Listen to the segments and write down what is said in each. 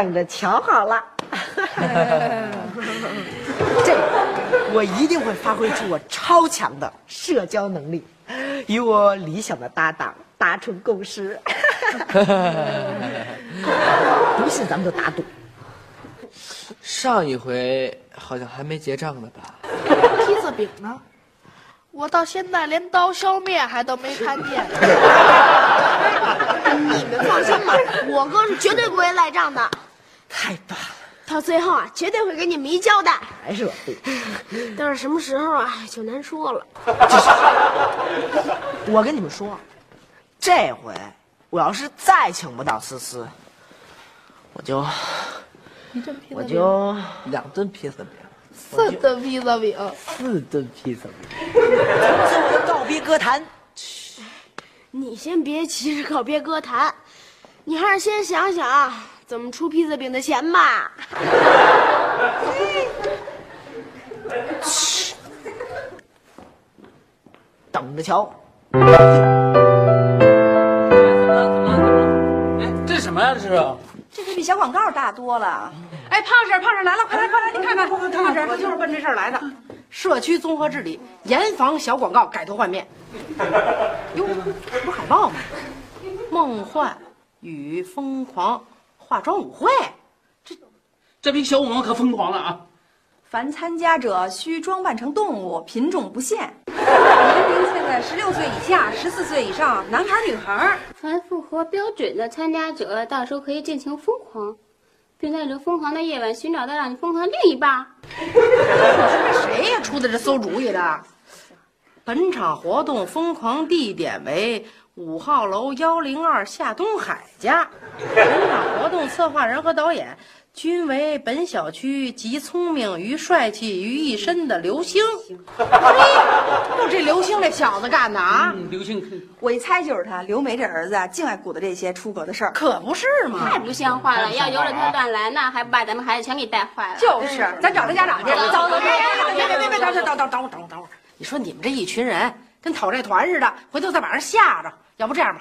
等着瞧好了。这我一定会发挥出我超强的社交能力，与我理想的搭档达成共识。不信咱们就打赌。上一回好像还没结账呢吧？披萨饼呢？我到现在连刀削面还都没看见。你们放心吧，我哥是绝对不会赖账的。太棒了，到最后啊，绝对会给你们一交代。还是我弟。但是什么时候啊，就难说了。我跟你们说，这回我要是再请不到思思，我就一顿披我就两顿披萨饼，四顿披萨饼，四顿披萨饼，从此我就告别歌坛。你先别急着告别歌坛，你还是先想想怎么出披萨饼的钱吧。等着瞧。哎，这什么呀？这是？这可比小广告大多了。哎，胖婶，胖婶来了，快来，快来，你看看，胖婶，我就是奔这事儿来的。社区综合治理，严防小广告改头换面。哟，这不是海报吗？梦幻与疯狂化妆舞会，这这批小舞王可疯狂了啊！凡参加者需装扮成动物，品种不限。年龄现在十六岁以下，十四岁以上，男孩女孩。凡符合标准的参加者，到时候可以尽情疯狂，并在这疯狂的夜晚寻找到让你疯狂的另一半。这谁呀出的这馊主意的？本场活动疯狂地点为五号楼幺零二夏东海家。本场活动策划人和导演均为本小区集聪明与帅气于一身的刘星。嘿，就这刘星这小子干的啊！嗯，刘星，我一猜就是他。刘梅这儿子啊，净爱鼓捣这些出格的事儿。可不是嘛！太不像话了！要由着他乱来，那还不把咱们孩子全给带坏了？就是，咱找他家长去。走走，别别别别别，等等等等等会儿等会儿等会儿。你说你们这一群人跟讨债团似的，回头再把人吓着。要不这样吧，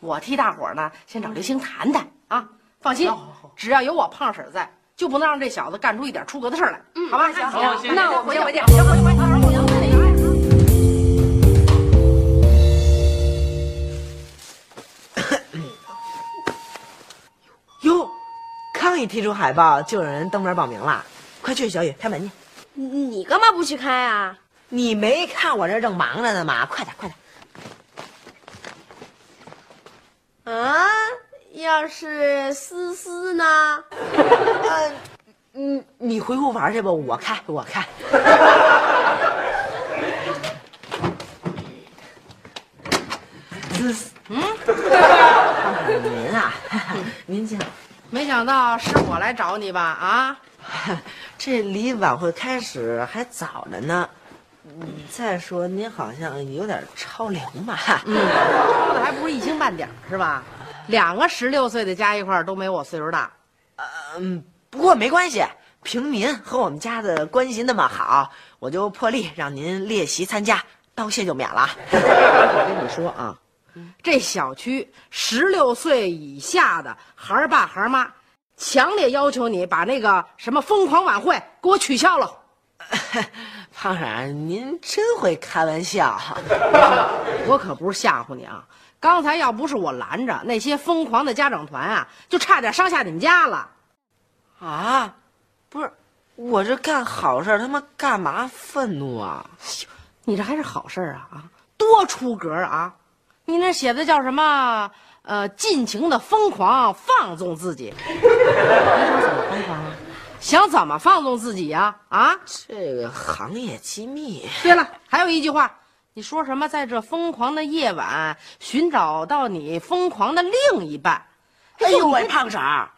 我替大伙儿呢先找刘星谈谈啊。放心，只要有我胖婶在，就不能让这小子干出一点出格的事来。嗯，好吧，行好行那我回去回去。哟，刚一提出海报，就有人登门报名了。快去，小雨开门去。你你干嘛不去开啊？你没看我这正忙着呢吗？快点，快点。啊，要是思思呢？呃，嗯，你回屋玩去吧，我看，我看。思思，嗯，您啊，您请。没想到是我来找你吧？啊，这离晚会开始还早着呢。嗯，再说您好像有点超龄吧？嗯，说的还不是一星半点儿是吧？两个十六岁的加一块儿都没我岁数大。嗯，不过没关系，凭您和我们家的关系那么好，我就破例让您列席参加，道谢就免了。我跟你说啊，这小区十六岁以下的孩儿爸孩儿妈，强烈要求你把那个什么疯狂晚会给我取消了。胖婶，您真会开玩笑。我可不是吓唬你啊！刚才要不是我拦着，那些疯狂的家长团啊，就差点伤下你们家了。啊，不是，我这干好事，他妈干嘛愤怒啊？你这还是好事啊啊，多出格啊！你那写的叫什么？呃，尽情的疯狂放纵自己。你想怎么疯狂啊？想怎么放纵自己呀、啊？这个行业机密。对了，还有一句话，你说什么？在这疯狂的夜晚，寻找到你疯狂的另一半。哎呦喂，胖婶儿，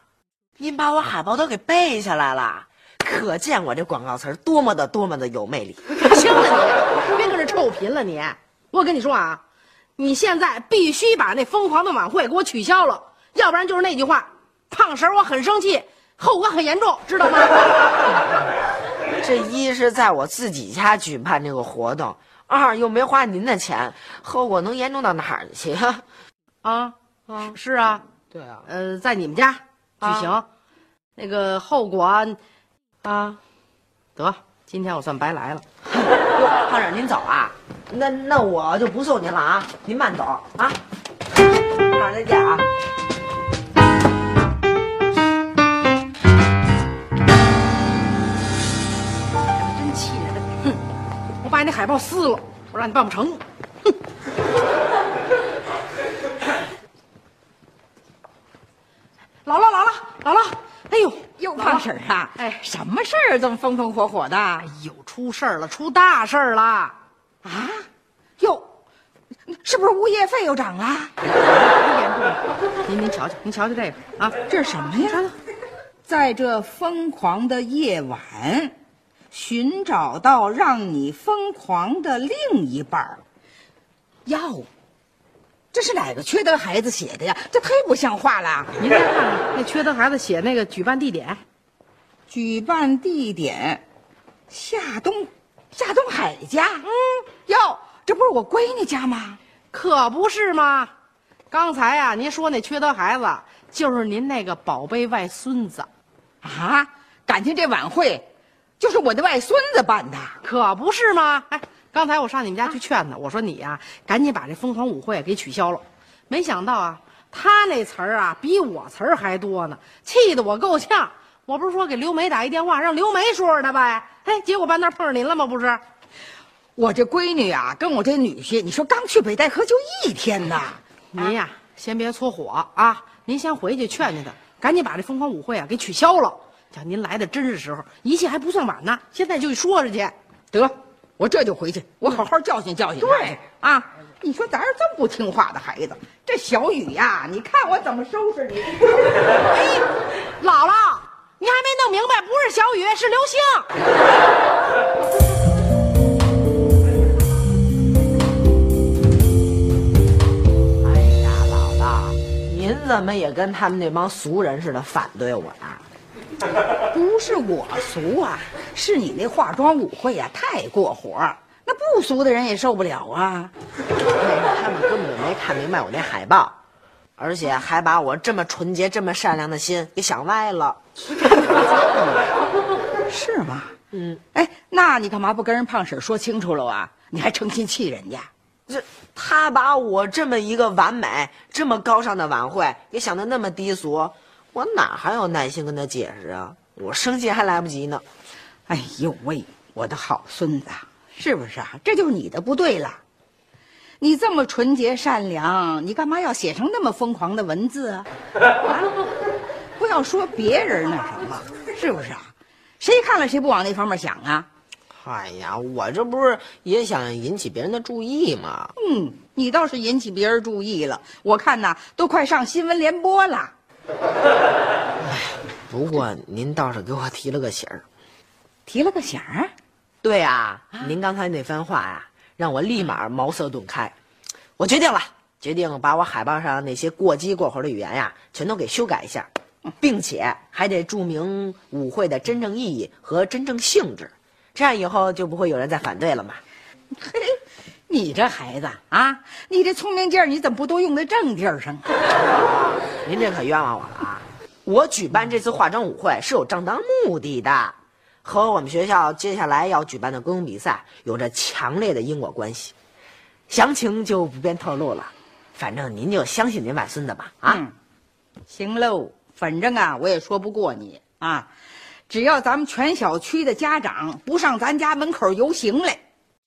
您把我海报都给背下来了，可见我这广告词儿多么的多么的有魅力。行了你，别跟这臭贫了你。我跟你说啊，你现在必须把那疯狂的晚会给我取消了，要不然就是那句话，胖婶儿我很生气，后果很严重，知道吗？这一是在我自己家举办这个活动，二又没花您的钱，后果能严重到哪儿去 啊？啊啊，是啊，对啊，呃，在你们家举行，那个后果啊，得，今天我算白来了。哟，胖婶您走啊？那那我就不送您了啊，您慢走啊。胖婶儿再见啊。那海报撕了，我让你办不成。哼！姥姥，姥姥，姥姥！哎呦，又，胖婶儿啊，哎，什么事儿这么风风火火的？哎呦，出事儿了，出大事儿了！啊，哟，是不是物业费又涨了？严重了，您您瞧瞧，您瞧瞧这个啊，这是什么呀？在这疯狂的夜晚，寻找到让你疯狂的另一半儿。哟，这是哪个缺德孩子写的呀？这太不像话了！您再看看那缺德孩子写那个举办地点，举办地点，夏东，夏东海家。嗯，哟，这不是我闺女家吗？可不是吗？刚才呀、您说那缺德孩子就是您那个宝贝外孙子，啊，感情这晚会就是我的外孙子办的。可不是吗？哎，刚才我上你们家去劝他，我说你呀、赶紧把这疯狂舞会给取消了。没想到啊，他那词儿啊比我词儿还多呢，气得我够呛。我不是说给刘梅打一电话，让刘梅说说他呗？哎，结果半道碰上您了吗？不是？我这闺女啊，跟我这女婿，你说刚去北戴河就一天呐。您呀，先别搓火啊，您先回去劝劝他，赶紧把这疯狂舞会啊给取消了。讲您来的真是时候，一切还不算晚呢，现在就说说去。得，我这就回去，我好好教训教训他。对啊，你说咱是这么不听话的孩子，这小雨呀，你看我怎么收拾你？哎，姥姥，你还没弄明白，不是小雨，是刘星。哎呀，姥姥，您怎么也跟他们那帮俗人似的反对我呢？不是我俗啊，是你那化妆舞会呀、太过火，那不俗的人也受不了啊。那是他们根本就没看明白我那海报，而且还把我这么纯洁、这么善良的心给想歪了。是吗？嗯，哎，那你干嘛不跟人胖婶说清楚了啊？你还成心气人家？这他把我这么一个完美、这么高尚的晚会给想的那么低俗，我哪还有耐心跟他解释啊？我生气还来不及呢。哎呦喂，我的好孙子，是不是啊？这就是你的不对了。你这么纯洁善良，你干嘛要写成那么疯狂的文字啊？啊，不要说别人那什么，是不是啊？谁看了谁不往那方面想啊？哎呀，我这不是也想引起别人的注意吗？嗯，你倒是引起别人注意了，我看呐，都快上新闻联播了。不过您倒是给我提了个醒儿。提了个醒儿，对啊，您刚才那番话呀、让我立马茅塞顿开。我决定了，决定把我海报上那些过激过火的语言呀，全都给修改一下，并且还得注明舞会的真正意义和真正性质，这样以后就不会有人再反对了嘛。嘿，你这孩子啊，你这聪明劲儿，你怎么不都用在正地儿上？您这可冤枉我了啊！我举办这次化妆舞会是有正当目的的，和我们学校接下来要举办的歌咏比赛有着强烈的因果关系，详情就不便透露了。反正您就相信您外孙子吧，啊！嗯行喽，反正啊，我也说不过你啊。只要咱们全小区的家长不上咱家门口游行来，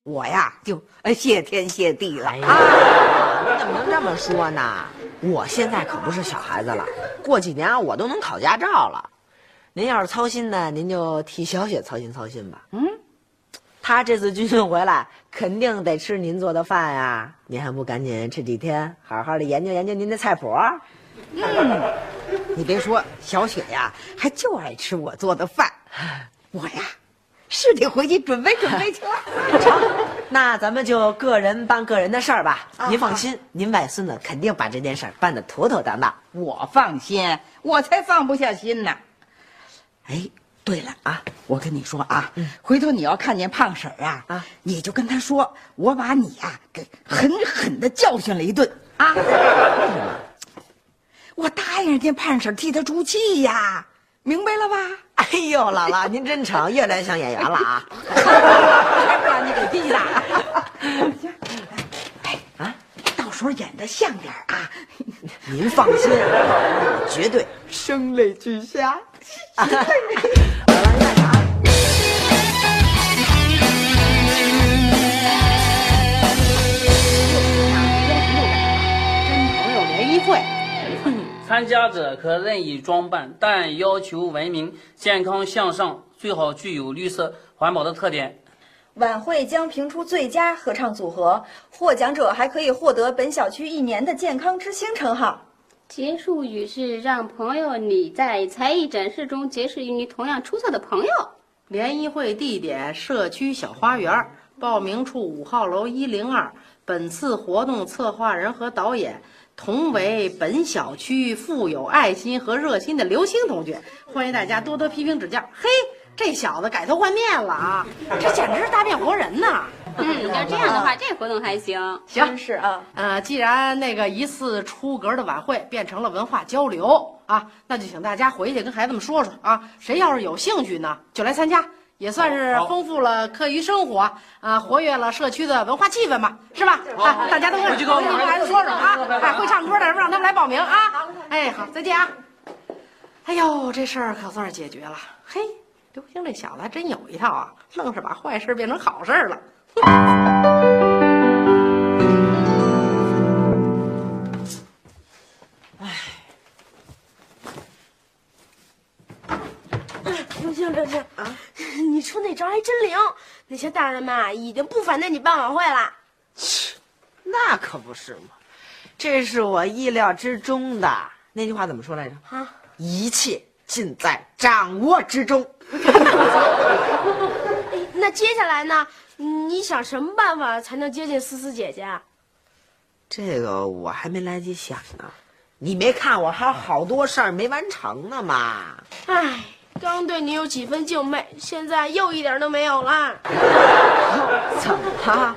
我呀就呃谢天谢地了哎，啊。你怎么能这么说呢？我现在可不是小孩子了，过几年啊我都能考驾照了。您要是操心呢，您就替小雪操心操心吧。嗯，她这次军训回来，肯定得吃您做的饭呀。您还不赶紧这几天，好好的研究研究您的菜谱？嗯，你别说，小雪呀，还就爱吃我做的饭。我呀，是得回去准备准备 去了。成，那咱们就个人办个人的事儿吧。您放心，您外孙子肯定把这件事儿办得妥妥当当。我放心，我才放不下心呢。哎，对了啊，我跟你说啊，回头你要看见胖婶儿啊，啊，你就跟她说，我把你呀给狠狠的教训了一顿啊。我答应人家胖婶儿替他出气呀，明白了吧？哎呦，姥姥您真成，越来越像演员了啊！还不让你给逼的。行，哎啊，到时候演的像点啊。您放心，我绝对声泪俱下。参加者可任意装扮，但要求文明、健康向上，最好具有绿色环保的特点。晚会将评出最佳合唱组合，获奖者还可以获得本小区一年的健康之星称号。结束语是让朋友你在才艺展示中结识与你同样出色的朋友。联谊会地点：社区小花园，报名处五号楼一零二。本次活动策划人和导演同为本小区富有爱心和热心的刘星同学，欢迎大家多多批评指教。嘿，这小子改头换面了啊，这简直是大变活人呐！嗯，要这样的话，这活动还行。行是啊，呃，既然那个一次出格的晚会变成了文化交流啊，那就请大家回去跟孩子们说说啊，谁要是有兴趣呢，就来参加，也算是丰富了课余生活啊，活跃了社区的文化气氛吧，是吧？啊，大家都跟跟孩子说说啊，哎，会唱歌的让他们来报名啊。哎，好，再见啊。哎呦，这事儿可算是解决了。嘿，刘星这小子还真有一套啊，愣是把坏事变成好事了。哎刘星，刘星啊，你出那招还真灵。那些大人们啊，已经不反对你办晚会了。那可不是嘛，这是我意料之中的。那句话怎么说来着？啊，一切尽在掌握之中。哎那接下来呢？你想什么办法才能接近思思姐姐啊？这个我还没来得及想呢。你没看我还有好多事儿没完成呢吗？唉，刚对你有几分敬佩，现在又一点都没有了。怎么了？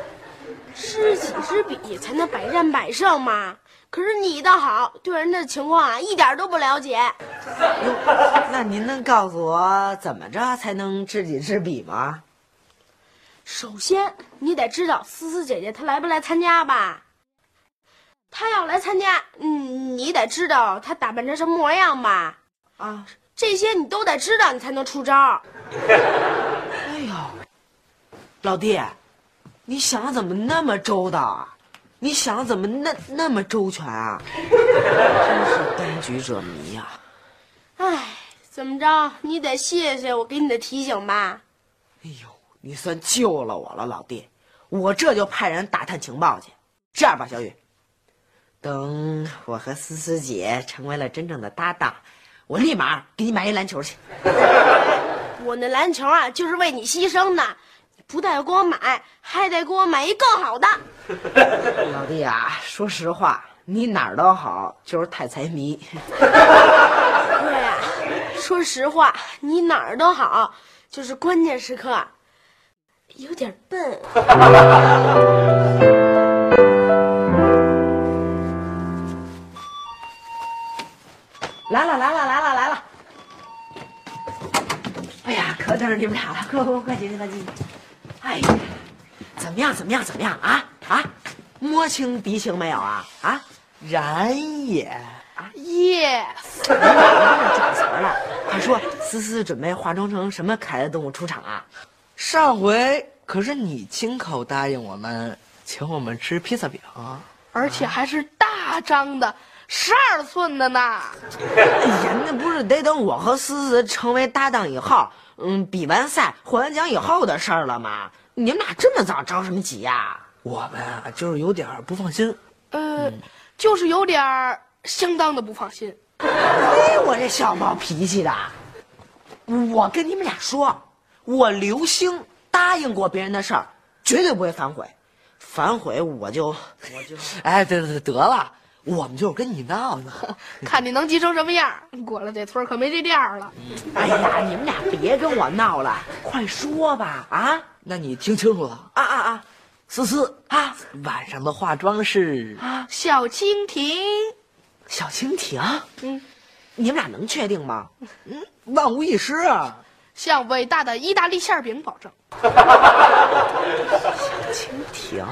知己知彼，才能百战百胜嘛。可是你倒好，对人的情况啊，一点都不了解。那您能告诉我怎么着才能知己知彼吗？首先，你得知道思思姐姐她来不来参加吧？她要来参加，嗯，你得知道她打扮成什么模样吧？啊，这些你都得知道，你才能出招。哎呦，老弟，你想的怎么那么周到啊？你想的怎么那那么周全啊？真是当局者迷呀、哎，怎么着？你得谢谢我给你的提醒吧？哎呦，你算救了我了，老弟！我这就派人打探情报去。这样吧，小雨，等我和思思姐成为了真正的搭档，我立马给你买一篮球去。我那篮球啊，就是为你牺牲的。不但要给我买，还得给我买一更好的。老弟啊，说实话，你哪儿都好，就是太财迷。对呀、说实话，你哪儿都好，就是关键时刻有点笨。来了，来了，来了，来了！哎呀，可等着你们俩了，快快快进去，快进去！哎呀，怎么样，怎么样，怎么样啊啊？摸清敌情没有啊啊？然也啊！Yes，你哪儿找词儿了？快说，思思准备化妆成什么可爱的动物出场啊？上回可是你亲口答应我们，请我们吃披萨饼。而且还是大张的，十二寸的呢。哎呀，那不是得等我和思思成为搭档以后，嗯，比完赛获完奖以后的事儿了吗？你们俩这么早着什么急呀？我们啊，就是有点不放心。呃，就是有点儿相当的不放心。哎，我这小暴脾气的，我跟你们俩说，我刘星答应过别人的事儿，绝对不会反悔。反悔我就我就哎，得得得了，我们就是跟你闹呢。看你能急成什么样！过了这村可没这店儿了。哎呀，你们俩别跟我闹了，快说吧啊！那你听清楚了，啊啊啊！思思啊，晚上的化妆是啊，小蜻蜓，小蜻蜓，嗯，你们俩能确定吗？嗯，万无一失啊。向伟大的意大利馅饼保证。小蜻蜓。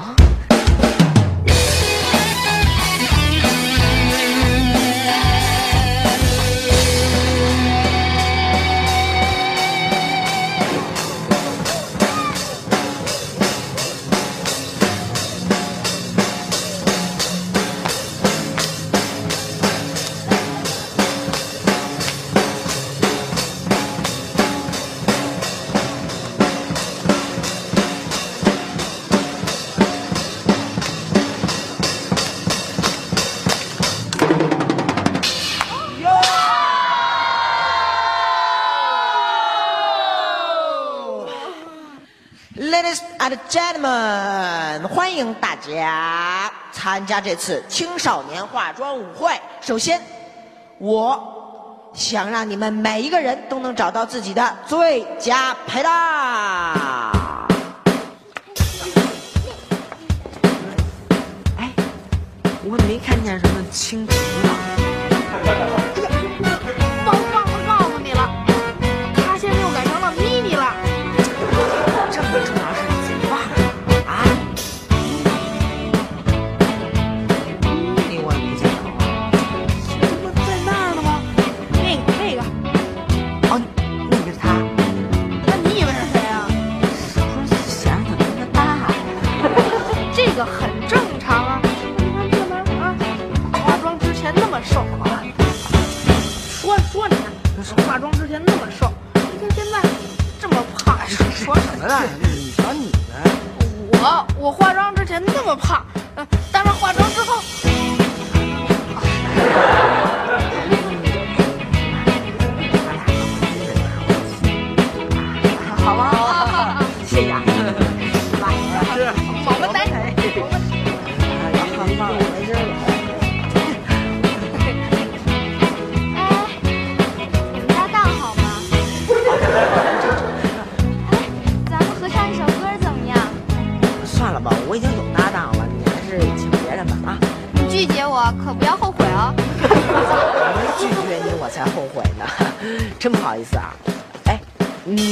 迎大家参加这次青少年化妆舞会。首先，我想让你们每一个人都能找到自己的最佳拍档。哎，我没看见什么蜻蜓啊。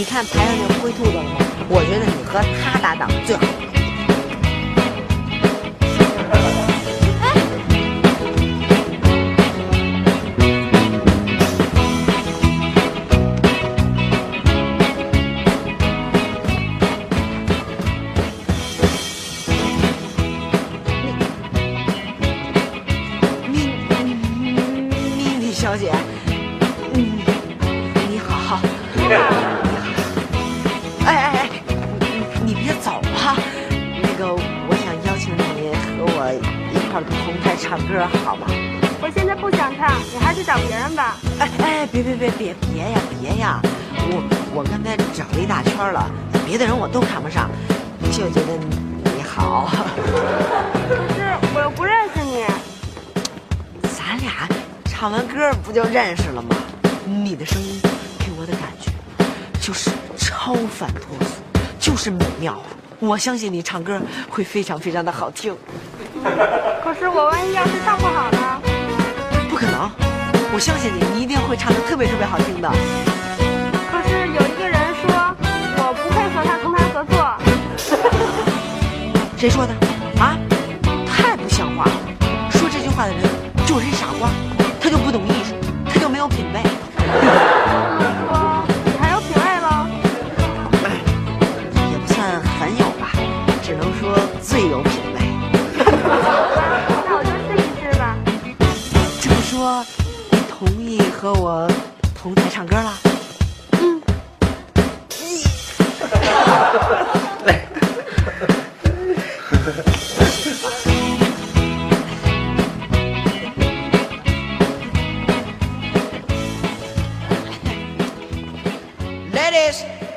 看台上那灰兔子了吗？我觉得你和他搭档最好。别的人我都看不上，就觉得你好。可 是我又不认识你。咱俩唱完歌不就认识了吗？你的声音给我的感觉就是超凡脱俗，就是美妙啊！我相信你唱歌会非常非常的好听。可是我万一要是唱不好呢？不可能，我相信你，你一定会唱的特别特别好听的。谁说的？啊？太不像话了！说这句话的人就是傻瓜，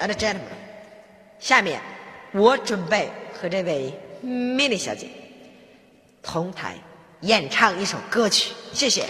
and gentlemen 下面我准备和这位 mini 小姐同台演唱一首歌曲谢谢。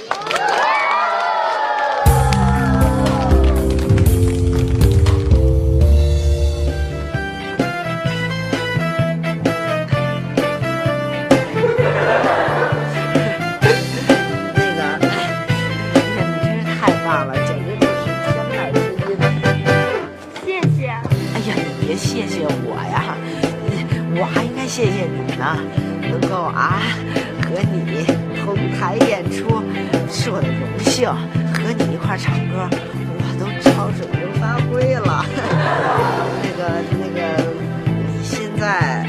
谢谢我呀。我还应该谢谢你呢能够啊和你同台演出是我的荣幸和你一块唱歌我都超水平发挥了。那个那个你现在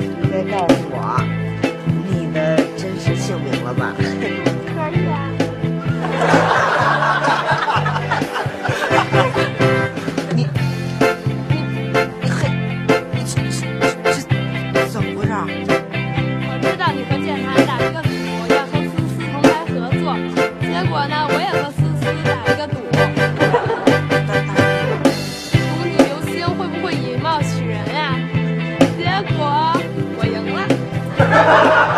应该告诉我你的真实姓名了吧？果，我赢了。